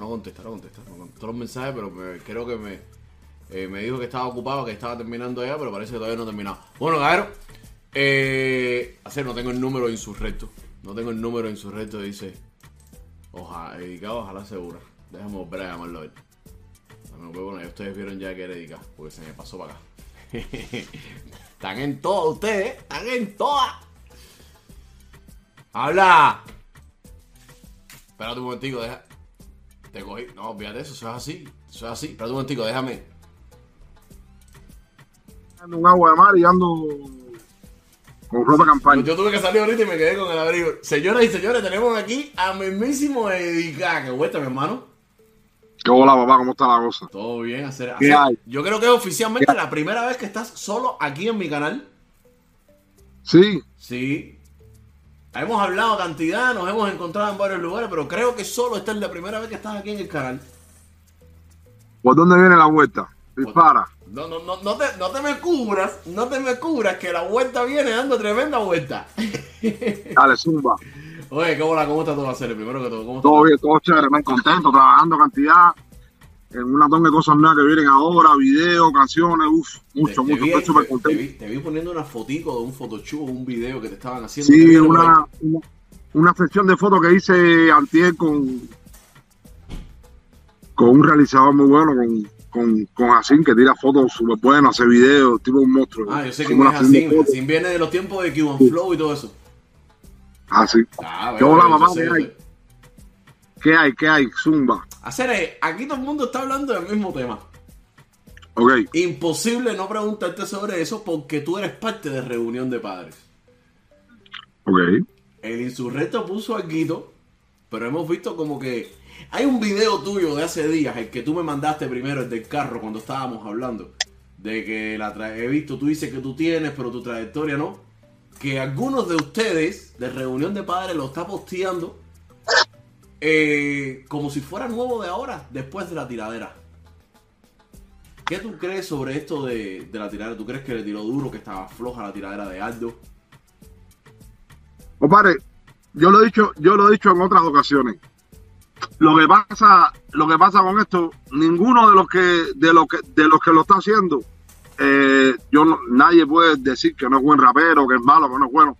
no contesta, no contesta. No contestó los mensajes, pero creo que me, eh, me dijo que estaba ocupado, que estaba terminando ya, pero parece que todavía no ha terminado. Bueno, cabrón, eh, hacer, no tengo el número insurrecto. No tengo el número insurrecto, dice. Ojalá, dedicado, ojalá segura. Déjame volver a llamarlo a ver. Bueno, ustedes vieron ya que era dedicado, porque se me pasó para acá. están en todas ustedes, están en todas. ¡Habla! Espérate un momentico, deja. Te cogí. No, olvídate eso, eso es así. Eso es así. Espérate un momentico, déjame. Ando un agua de mar y ando con ropa campaña. Yo tuve que salir ahorita y me quedé con el abrigo. Señoras y señores, tenemos aquí a mismísimo Edica. ¿Qué vuelta, mi hermano? ¿Qué hola, papá? ¿Cómo está la cosa? Todo bien, hacer. ¿Qué hay? Yo creo que es oficialmente la primera vez que estás solo aquí en mi canal. Sí. Sí. Hemos hablado cantidad, nos hemos encontrado en varios lugares, pero creo que solo esta es la primera vez que estás aquí en el canal. ¿Por dónde viene la vuelta? Dispara. No, no, no, no te, no te me cubras, no te me cubras que la vuelta viene dando tremenda vuelta. Dale, zumba. Oye, ¿cómo, la, cómo está todo hacer? Primero que todo, ¿cómo Todo bien, todo chévere, me contento, trabajando cantidad en una tonga de cosas nuevas que vienen ahora, videos, canciones, uff, mucho, mucho, estoy súper contento. Te vi, poniendo una fotico de un photoshop, un video que te estaban haciendo. Sí, una, una, una, sección de fotos que hice antier con, con un realizador muy bueno, con, con, con Asin, que tira fotos súper buenas, hace videos, tipo un monstruo. Ah, yo sé que es Asin, Asin viene de los tiempos de Cuban Flow y todo eso. Ah, sí. Ah, ¿Qué hola, mamá? ¿Qué hay? ¿Qué hay? Zumba. Hacer, aquí todo el mundo está hablando del mismo tema. Ok. Imposible no preguntarte sobre eso porque tú eres parte de reunión de padres. Ok. El insurrecto puso a Guido, pero hemos visto como que hay un video tuyo de hace días, el que tú me mandaste primero, el del carro, cuando estábamos hablando. De que la he visto, tú dices que tú tienes, pero tu trayectoria no. Que algunos de ustedes, de reunión de padres, lo está posteando eh, como si fuera nuevo de ahora, después de la tiradera. ¿Qué tú crees sobre esto de, la tiradera? ¿Tú crees que le tiró duro, que estaba floja la tiradera de Aldo? Compadre, yo lo he dicho, yo lo he dicho en otras ocasiones. Lo que pasa, lo que pasa con esto, ninguno de los que, de los que, de los que lo está haciendo, eh, yo nadie puede decir que no es buen rapero, que es malo, que no es bueno.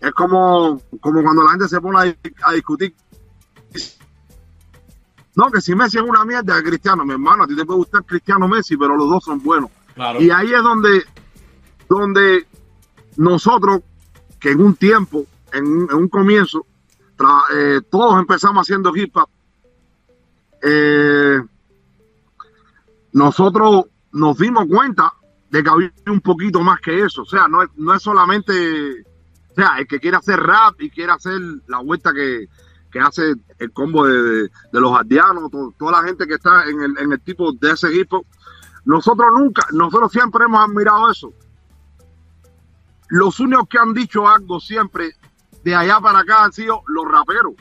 Es como, como cuando la gente se pone a discutir no, que si Messi es una mierda, de Cristiano, mi hermano, a ti te puede gustar Cristiano Messi, pero los dos son buenos. Y ahí es donde, donde nosotros, que en un tiempo, en un, comienzo, eh, todos empezamos haciendo hip hop, eh, nosotros nos dimos cuenta de que había un poquito más que eso. O sea, no es, no es solamente, o sea, el que quiere hacer rap y quiere hacer la vuelta que, que hace el combo de, los aldeanos, toda la gente que está en el, en el tipo de ese equipo. Nosotros nunca, nosotros siempre hemos admirado eso. Los únicos que han dicho algo siempre de allá para acá han sido los raperos.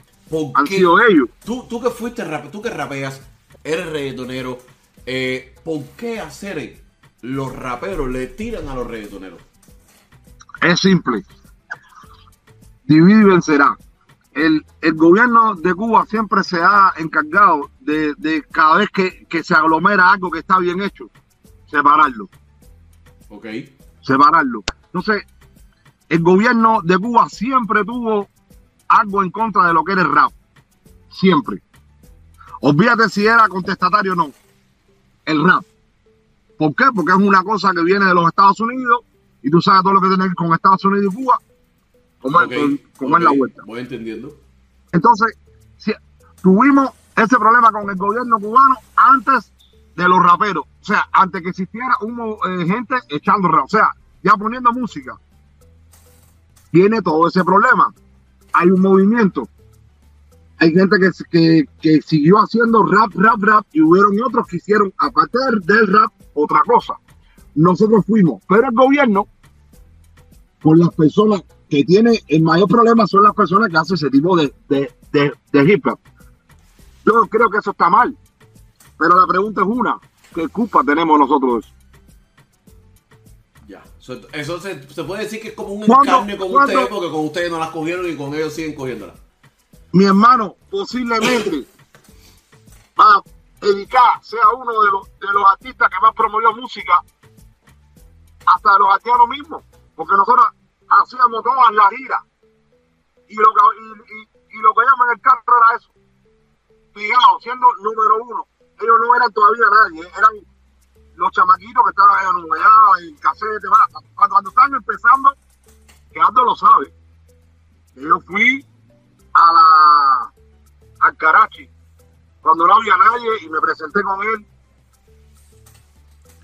Han sido ellos. Tú, tú que fuiste rapero, tú que rapeas, eres reggaetonero, eh, ¿por qué hacer los raperos le tiran a los reggaetoneros? Es simple. Divide y vencerá el, gobierno de Cuba siempre se ha encargado de, cada vez que, se aglomera algo que está bien hecho, separarlo. Ok. Separarlo. Entonces, el gobierno de Cuba siempre tuvo algo en contra de lo que era el rap. Siempre. Olvídate si era contestatario o no. El rap. ¿Por qué? Porque es una cosa que viene de los Estados Unidos y tú sabes todo lo que tiene que ver con Estados Unidos y Cuba como, es, la vuelta. Voy entendiendo. Entonces, si, tuvimos ese problema con el gobierno cubano antes de los raperos. O sea, antes que existiera eh, gente echando rap. O sea, ya poniendo música. Tiene todo ese problema. Hay un movimiento. Hay gente que, que, que siguió haciendo rap, rap, rap. Y hubieron otros que hicieron, aparte del rap, otra cosa. Nosotros fuimos. Pero el gobierno, con las personas que tiene el mayor problema son las personas que hacen ese tipo de, de, hip hop. Yo creo que eso está mal. Pero la pregunta es una, ¿qué culpa tenemos nosotros Ya, eso se, puede decir que es como un escarnio con ustedes porque con ustedes no las cogieron y con ellos siguen cogiéndolas. Mi hermano, posiblemente, dedicar, sea uno de los, de los artistas que más promovió música, hasta de los haitianos mismos, porque nosotros hacíamos todas las giras y lo que, y, y, lo que llaman el carro era eso, pegado, siendo número uno. Ellos no eran todavía nadie, eran los chamaquitos que estaban en allá, en casete, cuando, cuando estaban empezando, que Aldo lo sabe, yo fui a la al Karachi cuando no había nadie y me presenté con él.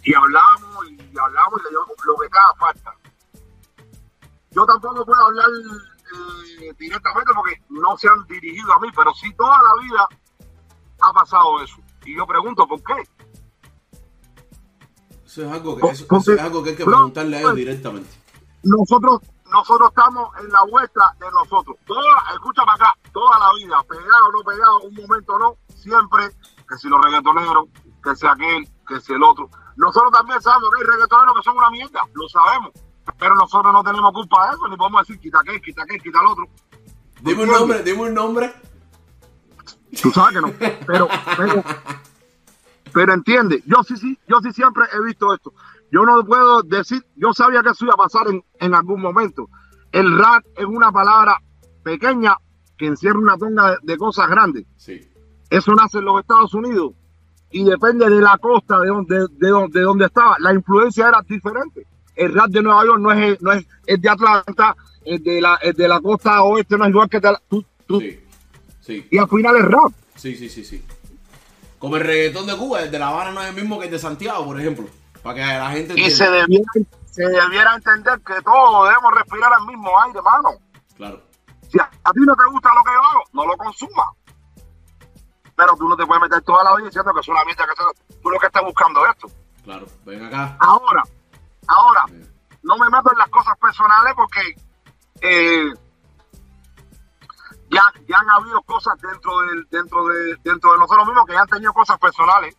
Y hablamos y hablamos y le dio lo que cada falta. Tampoco puedo hablar eh, directamente porque no se han dirigido a mí, pero sí toda la vida ha pasado eso. Y yo pregunto, ¿por qué? Eso es algo que, eso, eso es algo que hay que preguntarle a ellos directamente. Nosotros nosotros estamos en la vuelta de nosotros. Toda, escucha para acá, toda la vida, pegado o no pegado, un momento no, siempre, que si los reggaetoneros, que sea aquel, que sea el otro. Nosotros también sabemos que hay reggaetoneros que son una mierda, lo sabemos, pero nosotros no tenemos culpa de eso, ni podemos decir quita aquel, quita aquel, quita el otro. Dime un nombre, dime un nombre. Tú sabes que no, pero, pero, pero entiende, yo sí, sí, yo sí siempre he visto esto. Yo no puedo decir, yo sabía que eso iba a pasar en, en algún momento. El rap es una palabra pequeña que encierra una tonga de, de cosas grandes. Sí. Eso nace en los Estados Unidos y depende de la costa de donde, de, donde, de donde estaba. La influencia era diferente. El rap de Nueva York no es, no es, es de Atlanta, es de, la, de la costa oeste, no es igual que de la, tú, tú, Sí. Sí. y al final es rap. Sí, sí, sí, sí. Como el reggaetón de Cuba, el de La Habana no es el mismo que el de Santiago, por ejemplo. Para que la gente Y se debiera, se debiera entender que todos debemos respirar el mismo aire, hermano. Claro. Si a, a ti no te gusta lo que yo hago, no lo consumas. Pero tú no te puedes meter toda la vida diciendo que es una mierda que tú lo que estás buscando es esto. Claro. Ven acá. Ahora, ahora, Eh, no me meto en las cosas personales porque eh, ya, ya han habido cosas dentro de, dentro de dentro de nosotros mismos que ya han tenido cosas personales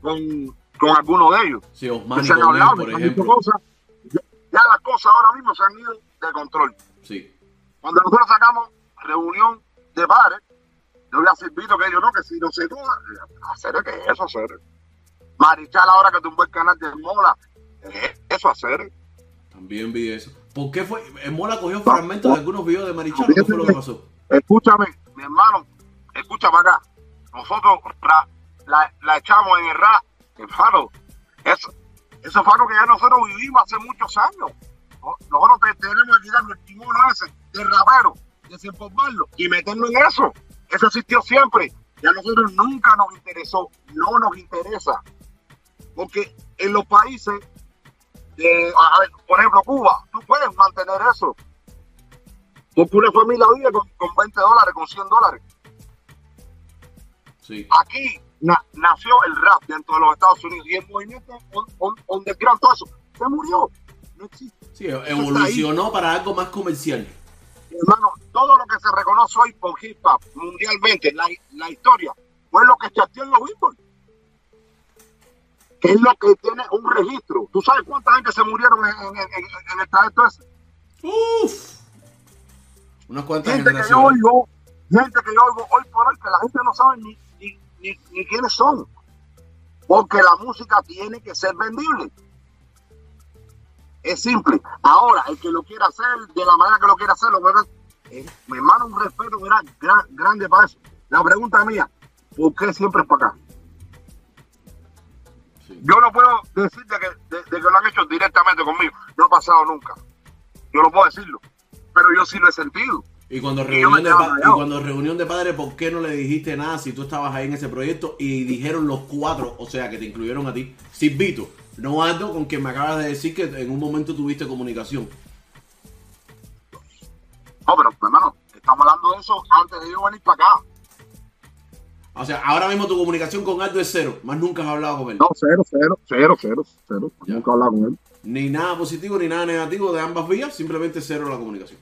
con, con algunos de ellos. Sí, se han hablado, por ejemplo. cosas. Ya, ya las cosas ahora mismo se han ido de control. Sí. Cuando nosotros sacamos reunión de padres, yo le hace Vito que ellos no, que si no se duda, hacer que eso hacer. Marichal ahora que tumbó el canal de Mola, eh, eso hacer. También vi eso. ¿Por qué fue? El Mola cogió fragmentos de algunos videos de Marichal. ¿Qué fue lo que pasó? Escúchame, mi hermano, escucha para acá. Nosotros ra- la, la echamos en el hermano. Eso, eso algo que ya nosotros vivimos hace muchos años. No- Nosotros te- tenemos que quitarnos el timón ese de rapero, desenformarlo y meterlo en eso. Eso existió siempre. Ya a nosotros nunca nos interesó, no nos interesa. Porque en los países, a ver, por ejemplo, Cuba, tú puedes mantener eso. Porque una familia vive con, con 20 dólares, con 100 dólares. Sí. Aquí na- nació el rap dentro de los Estados Unidos y el movimiento on, on, underground, todo eso, se murió. No existe. Sí, evolucionó para algo más comercial. Hermano, todo lo que se reconoce hoy por hip hop mundialmente, la, la historia, fue lo que chateó en los Billboard. Que es lo que tiene un registro. ¿Tú sabes cuánta gente se murieron en, en, en, en el trayecto ese? Uf. Unas cuantas gente que yo oigo, gente que yo oigo hoy por hoy, que la gente no sabe ni, ni, ni, ni quiénes son. Porque la música tiene que ser vendible. Es simple. Ahora, el que lo quiera hacer, de la manera que lo quiera hacer, lo hacer. Eh, mi hermano, un respeto gran, gran- grande para eso. La pregunta mía, ¿por qué siempre es para acá? Sí. Yo no puedo decirte que, de, de que lo han hecho directamente conmigo. No ha pasado nunca. Yo no puedo decirlo. Pero yo sí lo he sentido. Y cuando Y reunión de y cuando reunión de padres, ¿por qué no le dijiste nada si tú estabas ahí en ese proyecto y dijeron los cuatro, o sea, que te incluyeron a ti, Silvito, no Aldo, con quien me acabas de decir que en un momento tuviste comunicación? No, pero hermano, estamos hablando de eso antes de yo venir para acá. O sea, ahora mismo tu comunicación con Aldo es cero, más nunca has hablado con él. No, cero, cero, cero, cero, cero. Ya. Nunca he hablado con él. Ni nada positivo ni nada negativo de ambas vías, simplemente cero la comunicación.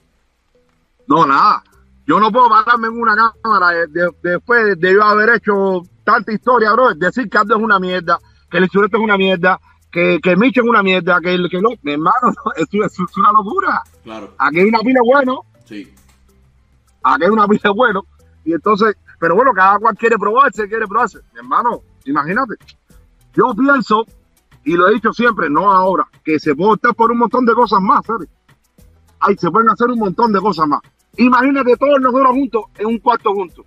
No, nada. Yo no puedo pararme en una cámara de- de- después de yo haber hecho tanta historia, bro. Decir que Aldo es una mierda, que el instrumento es una mierda, que, que Micho es una mierda, que, el- que no. Mi hermano, es una locura. Claro, Aquí hay una pila bueno, sí. aquí hay una pila bueno. Y entonces Pero bueno, cada cual quiere probarse, quiere probarse. Mi hermano, imagínate. Yo pienso, y lo he dicho siempre, no ahora, que se puede optar por un montón de cosas más, ¿sabes? Ay, se pueden hacer un montón de cosas más. Imagínate todos nosotros juntos en un cuarto juntos.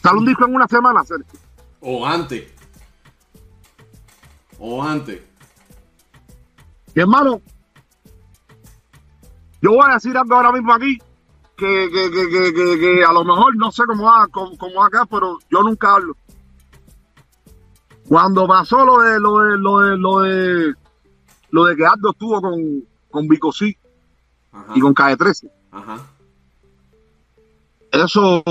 Sale un disco en una semana, Sergio. O antes. O antes. Hermano, yo voy a decir algo ahora mismo aquí que, que, que, que, a lo mejor no sé cómo va, cómo, cómo va a quedar, pero yo nunca hablo. Cuando pasó lo de lo de lo de lo de lo de que Aldo estuvo con, con Ajá. y con Calle 13, Ajá. eso,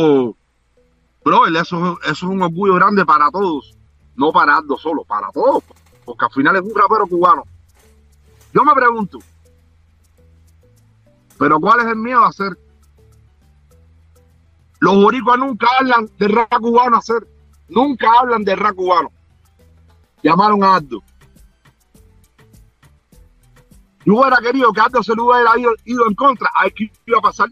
bro, eso, eso es un orgullo grande para todos, no para Aldo solo, para todos, porque al final es un rapero cubano. Yo me pregunto, pero ¿cuál es el miedo a hacer? Los boricuas nunca hablan de rap cubano hacer, nunca hablan de rap cubano. Llamaron a Aldo. Yo hubiera querido que Aldo se lo hubiera ido, ido en contra, a ver qué iba a pasar.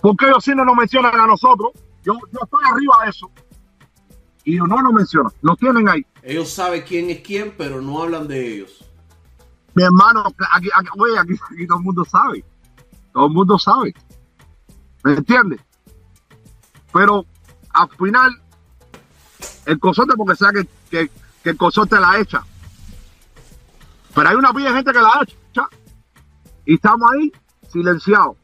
Porque ellos sí no nos mencionan a nosotros. Yo, yo estoy arriba de eso. Y ellos no nos mencionan. Nos tienen ahí. Ellos saben quién es quién, pero no hablan de ellos. Mi hermano, aquí, aquí, oye, aquí, aquí todo el mundo sabe. Todo el mundo sabe. ¿Me entiendes? Pero al final, el consorte, porque sabe que, que, que el consorte la echa. Pero hay una pila de gente que la echa. Y estamos ahí silenciados.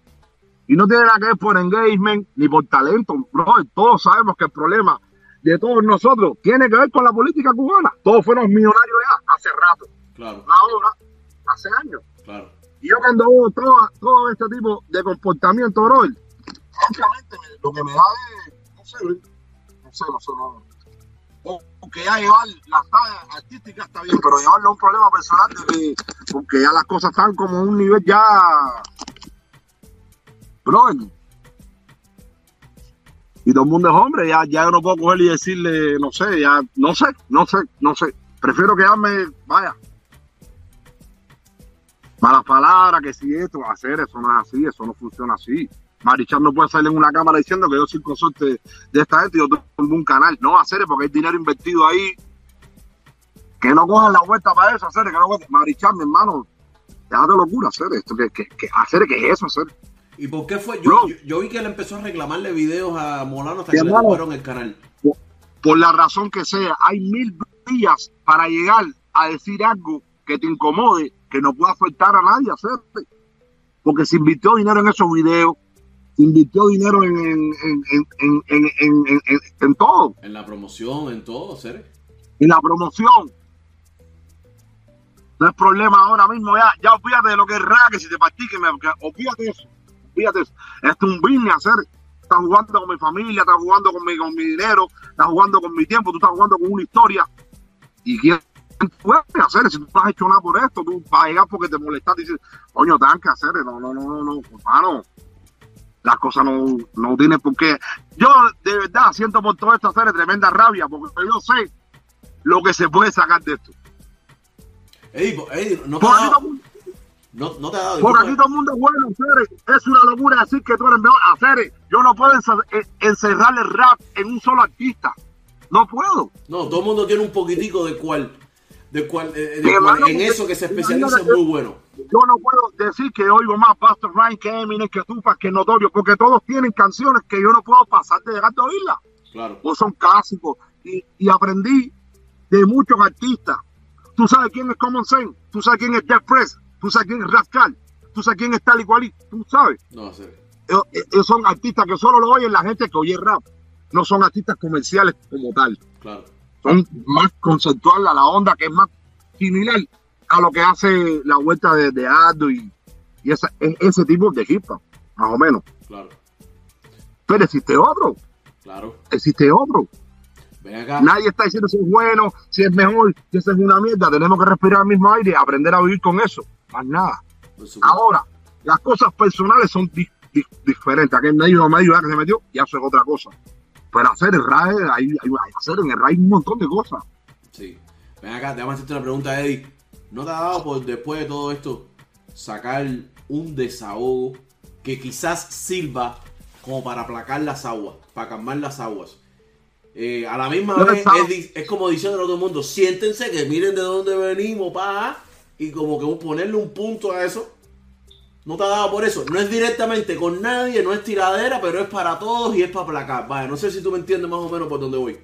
Y no tiene nada que ver por engagement ni por talento, bro. Todos sabemos que el problema de todos nosotros tiene que ver con la política cubana. Todos fuimos millonarios ya hace rato. Claro, Ahora, hace años. claro. Y yo cuando veo todo, todo este tipo de comportamiento, bro, francamente me- lo que me da es, no sé, no sé, no sé, no. Porque ya llevar las tallas artísticas está bien, pero llevarlo a un problema personal de que, porque ya las cosas están como un nivel ya, bro, y todo el mundo es hombre, ya, ya yo no puedo coger y decirle, no sé, ya, no sé, no sé, no sé. Prefiero quedarme, vaya, malas palabras, que si esto, hacer eso no es así, eso no funciona así. Marichal no puede salir en una cámara diciendo que yo soy consorte de esta gente y yo tengo un canal. No, hacer porque hay dinero invertido ahí. Que no cojan la vuelta para eso, hacer que no cojan- Marichal, mi hermano, déjate locura, hacer esto, que, que, que hacer que es eso, hacer. ¿Y por qué fue? Yo, Bro. yo, yo vi que él empezó a reclamarle videos a Molano hasta que le hermano. tumbaron el canal. Por la razón que sea, hay mil días para llegar a decir algo que te incomode, que no pueda afectar a nadie, hacer. Porque se invirtió dinero en esos videos, invirtió dinero en, en, en, en, en, en, en- en- en- en todo. En la promoción, en todo, Cere. y la promoción. No es problema ahora mismo, ya, ya olvídate de lo que es que si te practique, me- que- olvídate eso, olvídate eso. Esto es un business hacer. Estás jugando con mi familia, estás jugando con mi, con mi dinero, estás jugando con mi tiempo, tú estás jugando con una historia. ¿Y quién puede hacer? Si tú no has hecho nada por esto, tú vas a llegar porque te molestaste y dices, coño, te dan que hacer. No, no, no, no, no, hermano. Las cosas no, no tienen por qué. Yo de verdad siento por todo esto hacer tremenda rabia, porque yo sé lo que se puede sacar de esto. Eddie, no te aquí, dado. todo, el mundo- No, no te ha dado. porque aquí todo el mundo es bueno, Cere. Es una locura decir que tú eres mejor. Hacer, yo no puedo eh, encerrar el rap en un solo artista. No puedo. No, todo el mundo tiene un poquitico de cual. De cual, eh, de cual- en eso que se especializa es muy bueno. Yo no puedo decir que oigo más Pastor Ryan que Eminem, que Tupac, que Notorio, porque todos tienen canciones que yo no puedo pasar de dejar de oírlas. Claro. o son clásicos. Y, y aprendí de muchos artistas. Tú sabes quién es Common Sense, tú sabes quién es Jeff Press, tú sabes quién es Rascal, tú sabes quién es tal y cual, y tú sabes. No, Cere. Ellos, ellos son artistas que solo lo oyen la gente que oye rap. No son artistas comerciales como tal. Claro. Son más conceptual a la onda, que es más similar a lo que hace la vuelta de, de Aldo y, y esa- e- ese tipo de hip hop, más o menos. Claro. Pero existe otro, Claro. existe otro. Ven acá. Nadie está diciendo si es bueno, si es mejor, si eso es una mierda. Tenemos que respirar el mismo aire aprender a vivir con eso. Más nada. Ahora, las cosas personales son di- di- diferentes. Aquel medio medio que se metió, ya eso es otra cosa. Pero hacer el RAE, hay, hay- hacer en el RAE hay un montón de cosas. Sí. Ven acá, déjame hacerte una pregunta, Eddie. ¿No te ha dado por después de todo esto sacar un desahogo que quizás sirva como para aplacar las aguas, para calmar las aguas. Eh, a la misma vez es, como diciendo a todo el mundo, siéntense, que miren de dónde venimos, pa, y como que ponerle un punto a eso. No te ha dado por eso. No es directamente con nadie, no es tiradera, pero es para todos y es para aplacar. Vaya, no sé si tú me entiendes más o menos por dónde voy.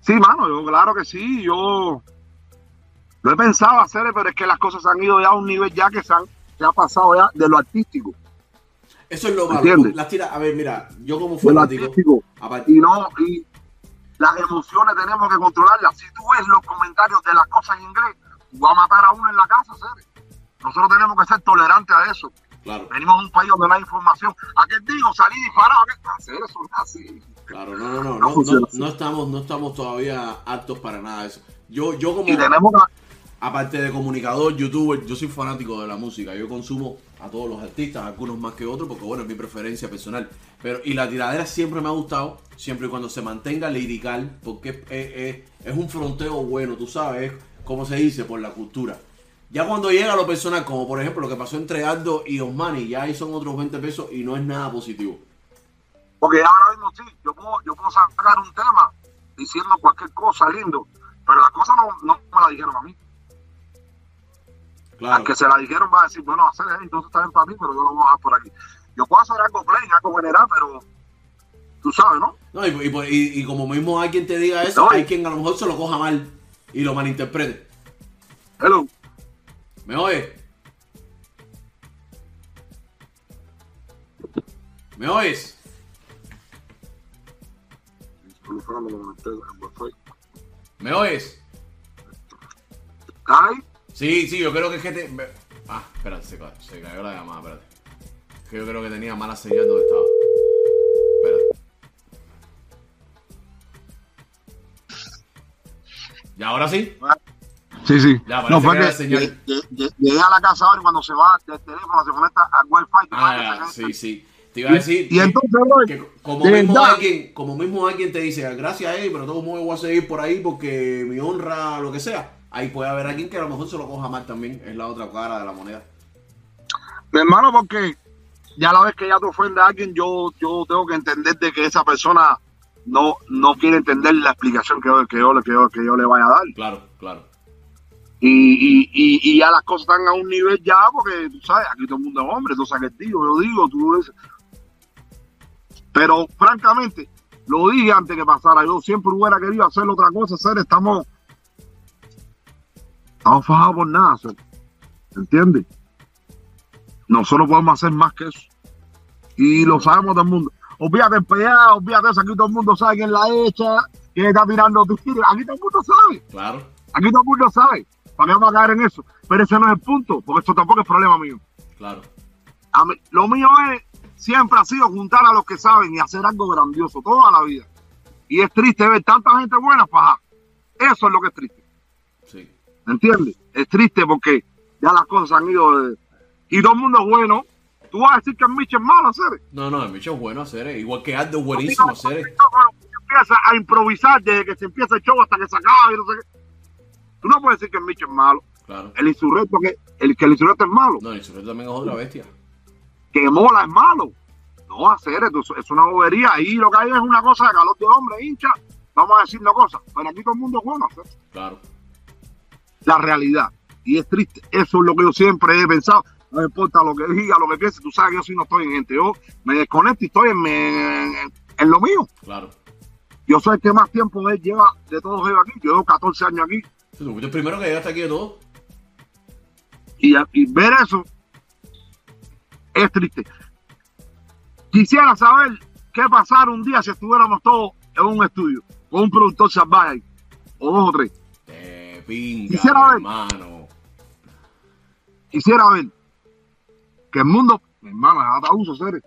Sí, mano, yo claro que sí, yo lo he pensado hacer, pero es que las cosas han ido ya a un nivel ya que se, han, se ha pasado ya de lo artístico, Eso es lo malo. ¿Entiendes? Las tira, a ver, mira, yo como fanático, Y no, y las emociones tenemos que controlarlas. Si tú ves los comentarios de las cosas en inglés, va a matar a uno en la casa, ¿sabes? Nosotros tenemos que ser tolerantes a eso. claro, Venimos a un país donde no hay información. ¿A qué digo? Salí disparado. Hacer eso no es así. claro, no, no, no, No no, estamos, no estamos todavía aptos para nada de eso. Yo, yo como, Y tenemos que aparte de comunicador, youtuber, yo soy fanático de la música. Yo consumo a todos los artistas, algunos más que otros, porque bueno, es mi preferencia personal. Pero, y la tiradera siempre me ha gustado, siempre y cuando se mantenga lirical, porque es, es- es- es un fronteo bueno, tú sabes, como se dice, por la cultura. Ya cuando llega a lo personal, como por ejemplo lo que pasó entre Aldo y Osmani, ya ahí son otros 20 pesos y no es nada positivo. Porque ahora mismo sí, yo puedo, yo puedo sacar un tema diciendo cualquier cosa lindo, pero las cosas no, no me la dijeron a mí. Claro. Al que se la dijeron va a decir, bueno, hacer eso, entonces está bien para mí, pero yo lo voy a dejar por aquí. Yo puedo hacer algo plain, algo general, pero tú sabes, ¿no? No, y, y- y- y como mismo alguien te diga eso, No, hay quien a lo mejor se lo coja mal y lo malinterprete. Hello. ¿Me oye? ¿Me oyes? ¿Me oyes? ¿Ay? Sí, sí, yo creo que es que te... Ah, espérate, se, ca- se cayó la llamada, espérate. Es que yo creo que tenía mala señal donde estaba. Espérate. ¿Y ahora sí? Sí, sí. Ya, no, fue que que señal. llegué a la casa ahora y cuando se va del teléfono se conecta al wifi. Ah, ya, sí, sí. Te iba a decir... Y que- entonces, que como de mismo alguien como mismo alguien te dice gracias a él pero todo modo voy a seguir por ahí porque mi honra lo que sea ahí puede haber alguien que a lo mejor se lo coja mal también es la otra cara de la moneda Mi hermano, porque ya la vez que ya te ofende a alguien, yo, yo tengo que entender de que esa persona no, no quiere entender la explicación que yo, que yo, que yo, que yo le vaya a dar. claro claro Y, y, y, ya las cosas están a un nivel ya, porque tú sabes, aquí todo el mundo es hombre, tú sabes que digo, yo digo, tú dices. Pero francamente, lo dije antes que pasara, yo siempre hubiera querido hacer otra cosa, hacer, estamos, estamos fajados por nada, hacer. ¿entiendes? Nosotros podemos hacer más que eso. Y lo sabemos todo el mundo. Olvídate el olvídate eso, aquí todo el mundo sabe quién la echa, quién está tirando tiros, aquí todo el mundo sabe. claro Aquí todo el mundo sabe. ¿Para qué vamos a caer en eso? Pero ese no es el punto, porque esto tampoco es problema mío. claro A mí- lo mío es, siempre ha sido juntar a los que saben y hacer algo grandioso toda la vida. Y es triste ver tanta gente buena fajar. Eso es lo que es triste. sí ¿Me entiendes? Es triste porque ya las cosas han ido de- Y todo el mundo es bueno. Tú vas a decir que el Mitch es malo, hacer. no no el Micho es bueno hacer igual que Aldo es buenísimo hacer. Empieza a improvisar desde que se empieza el show hasta que se acaba y no sé qué. Tú no puedes decir que el Mitch es malo. claro El insurrecto que el que el insurrecto es malo. no el Insurrecto también es otra bestia que mola es malo. No, hacer es una bobería. Ahí lo que hay es una cosa de calor de hombre, hincha. Vamos a decir una cosa. Pero aquí todo el mundo es bueno. hacer claro La realidad. Y es triste. Eso es lo que yo siempre he pensado. No importa lo que diga, lo que piense. Tú sabes que yo sí no estoy en gente. Yo me desconecto y estoy en, en- en lo mío. claro Yo soy el que más tiempo él lleva de todos ellos aquí. Yo llevo 14 años aquí. Tú fuiste el primero que llegaste aquí de todo Y, y ver eso es triste. Quisiera saber qué pasara un día si estuviéramos todos en un estudio con un productor salvaje ahí, o dos o tres. te pinga Quisiera ver. hermano Quisiera ver que el mundo, mi hermano, es ataúso, seres.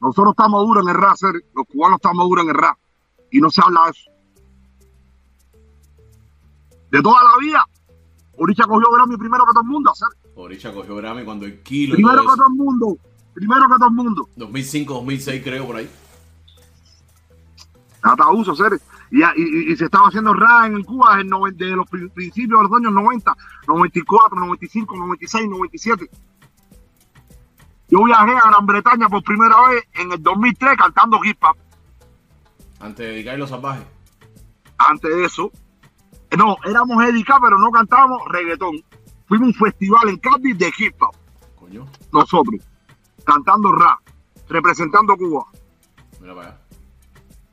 Nosotros estamos duros en el rap, seres. Los cubanos estamos duros en el rap. Y no se habla de eso. De toda la vida, Oricha cogió Grammy primero que todo el mundo, hacer. Oricha cogió Grammy cuando el kilo Primero que todo el mundo. Primero que todo el mundo. 2005 2006 creo por ahí Ataúso, seres. Y, y, y se estaba haciendo rap en Cuba desde, el noven- desde los pri- principios de los años 90, 94, 95, 96, 97. Yo viajé a Gran Bretaña por primera vez en el 2003 cantando hip hop. Antes de dedicar los salvajes. Antes de eso, no, éramos Edica, pero no cantábamos reggaetón. Fuimos a un festival en Cádiz de hip hop. Coño. Nosotros, cantando rap, representando Cuba. Mira para allá.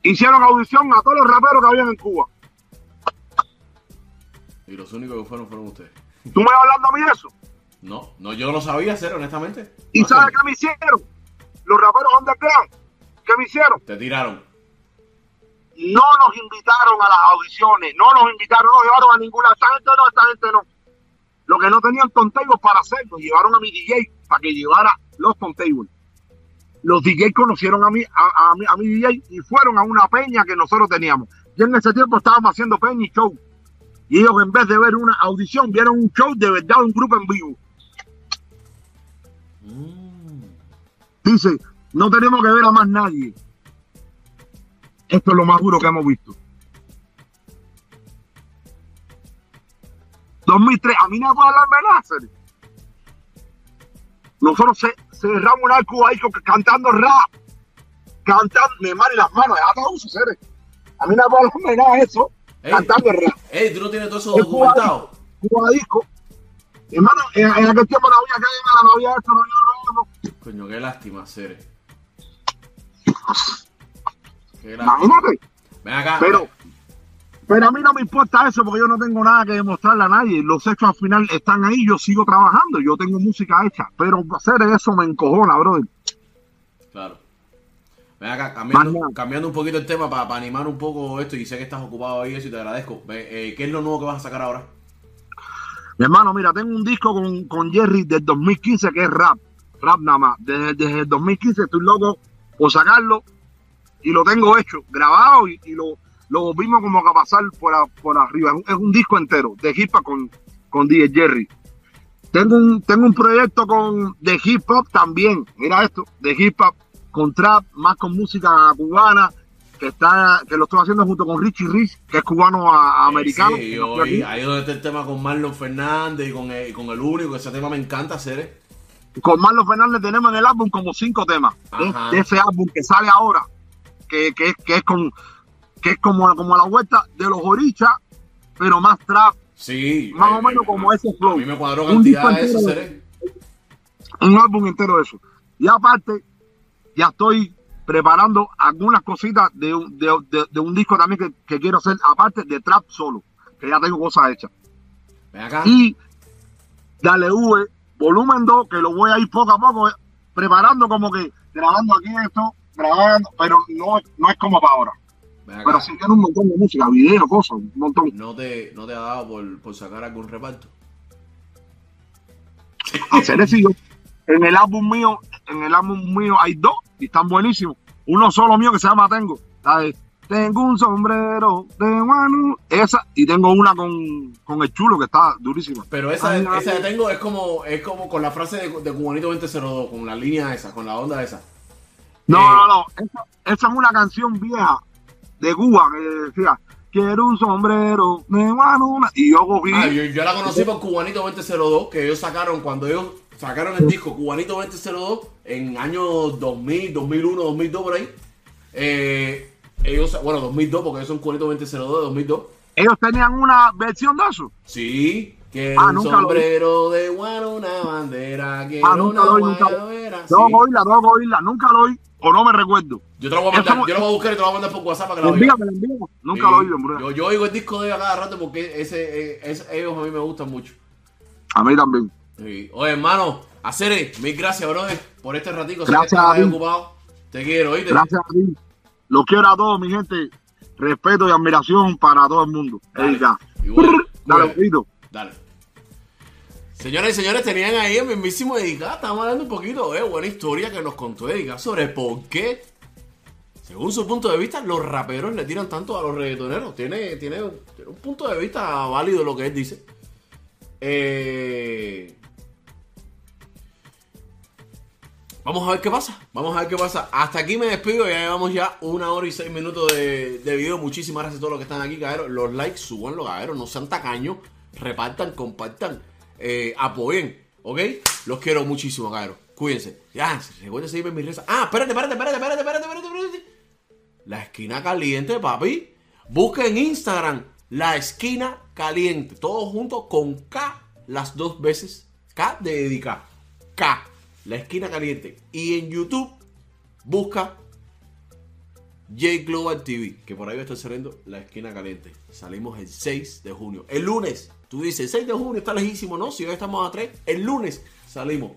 Hicieron audición a todos los raperos que habían en Cuba. Y los únicos que fueron fueron ustedes. ¿Tú me vas hablando a mí de eso? No, no, yo no sabía hacer, honestamente. ¿Y No, sabes qué me hicieron? Los raperos underground. ¿Qué me hicieron? Te tiraron. No nos invitaron a las audiciones, no nos invitaron, no nos llevaron a ninguna. Esta gente no, esta gente no. Lo que no tenían tontables para hacerlo, llevaron a mi DJ para que llevara los tontables. Los DJ conocieron a mi, a, a mi, a mi DJ y fueron a una peña que nosotros teníamos. Y en ese tiempo estábamos haciendo peña y show. Y ellos en vez de ver una audición, vieron un show de verdad, un grupo en vivo. Mm. Dice, no tenemos que ver a más nadie. Esto es lo más duro que hemos visto. 2003, a mí no me hablar de Láser. Nosotros ce- cerramos un arco ahí cantando rap. Cantando, me mare las manos, déjate uso, seres. A mí no me de nada de eso. Ey. Cantando rap. Ey, ¿tú no tienes todo eso Es documentado? Cuba disco. Hermano, en, en aquel tiempo no había cadena, no había esto, no había no, no. Coño, qué lástima, Cere. Imagínate. Ven acá. Pero, pero a mí no me importa eso porque yo no tengo nada que demostrarle a nadie. Los hechos al final están ahí, yo sigo trabajando, yo tengo música hecha. Pero hacer eso me encojona, brother. Claro. Ven acá, cambiando, cambiando un poquito el tema para, animar un poco esto y sé que estás ocupado ahí eso y te agradezco. Eh, ¿Qué es lo nuevo que vas a sacar ahora? Mi hermano, mira, tengo un disco con, con Jerry del 2015 que es rap. Rap nada más. Desde, desde el 2015 estoy loco por sacarlo y lo tengo hecho, grabado y, y lo, lo volvimos como a pasar por, a- por arriba. Es un, es un disco entero de hip hop con, con DJ Jerry. Tengo un, tengo un proyecto con de hip hop también, mira esto, de hip hop con trap, más con música cubana, que está, que lo estoy haciendo junto con Richie Rich, que es cubano a- a americano. Sí, yo- aquí. ahí donde está el tema con Marlon Fernández y con el, con el único, ese tema me encanta, Cere. con Marlon Fernández tenemos en el álbum como cinco temas de, Ajá. de ese álbum que sale ahora, que, que, es- que es con que es como, como la vuelta de los orichas, pero más trap, Sí. más eh, o menos eh, como a- ese flow. A mí me cuadró Un disco cantidad de eso, Cere. un álbum entero de eso. Y aparte, ya estoy preparando algunas cositas de un, de, de- de un disco también que, que quiero hacer, aparte de trap solo, que ya tengo cosas hechas. Ven acá. Y Dale V, volumen 2, que lo voy a ir poco a poco eh, preparando como que grabando aquí esto, grabando, pero no, es- no es como para ahora. Pero sí tiene un montón de música, videos, cosas, un montón. ¿No te, ¿No te ha dado por, por sacar algún reparto? Hacer yo. En el álbum mío, en el álbum mío hay dos y están buenísimos. Uno solo mío que se llama Tengo. La de Tengo un sombrero de Manu. Esa, y tengo una con, con el chulo que está durísima. Pero esa, Ay, esa de tengo es como, es como con la frase de, de Cubanito 2002, con la línea esa, con la onda esa. No, Eh, no, no. Esa, esa es una canción vieja de Cuba que decía, quiero un sombrero de Manu. Y yo cogí. Ah, yo, yo la conocí por Cubanito 2002, que ellos sacaron, cuando ellos sacaron el disco Cubanito 2002, en años 2000, 2001, 2002 por ahí. Eh, ellos, bueno, 2002, porque ellos son Cubanito 2002 de 2002. Ellos tenían una versión de eso. Sí, que Ah, un nunca lo vi. sombrero de guano, una bandera, que Ah, nunca una lo vi, nunca. Tengo sí. oírla, tengo oírla. Nunca lo oí o no me recuerdo. Yo te lo voy a mandar, Eso- yo lo voy a buscar y te lo voy a mandar por WhatsApp para que la oigas. Nunca Sí, lo oí, hombre. Yo, yo oigo el disco de ellos a cada rato porque ese, ese- ellos a mí me gustan mucho. A mí también. Sí. Oye, hermano, Acere, mil gracias, brother, por este ratico. Gracias a ti. ocupado. Te quiero, ¿oíste? Gracias a ti. Los quiero a todos, mi gente. Respeto y admiración para todo el mundo. Dale. Igual. Poquito. Dale. Señoras y señores, tenían ahí el mismísimo Edica. Estamos hablando un poquito de buena historia que nos contó Edica sobre por qué, según su punto de vista, los raperos le tiran tanto a los reggaetoneros. Tiene, tiene, tiene un punto de vista válido lo que él dice. Eh, Vamos a ver qué pasa. Vamos a ver qué pasa. Hasta aquí me despido. Ya llevamos ya una hora y seis minutos de, de video. Muchísimas gracias a todos los que están aquí, caeros. Los likes, suban los caeros. No sean tacaños. Repartan, compartan. Eh, apoyen. ¿Ok? Los quiero muchísimo, caeros. Cuídense. Ya, recuerden seguirme en mis redes. Ah, espérate, espérate, espérate, espérate, espérate, espérate, espérate. La esquina caliente, papi. Busca en Instagram la esquina caliente. Todo junto con K las dos veces. K de dedicar. K. La esquina caliente. Y en YouTube busca J Global TV, que por ahí va a estar saliendo la esquina caliente. Salimos el 6 de junio. El lunes, tú dices, el 6 de junio está lejísimo, ¿no? Si hoy estamos a 3, el lunes salimos.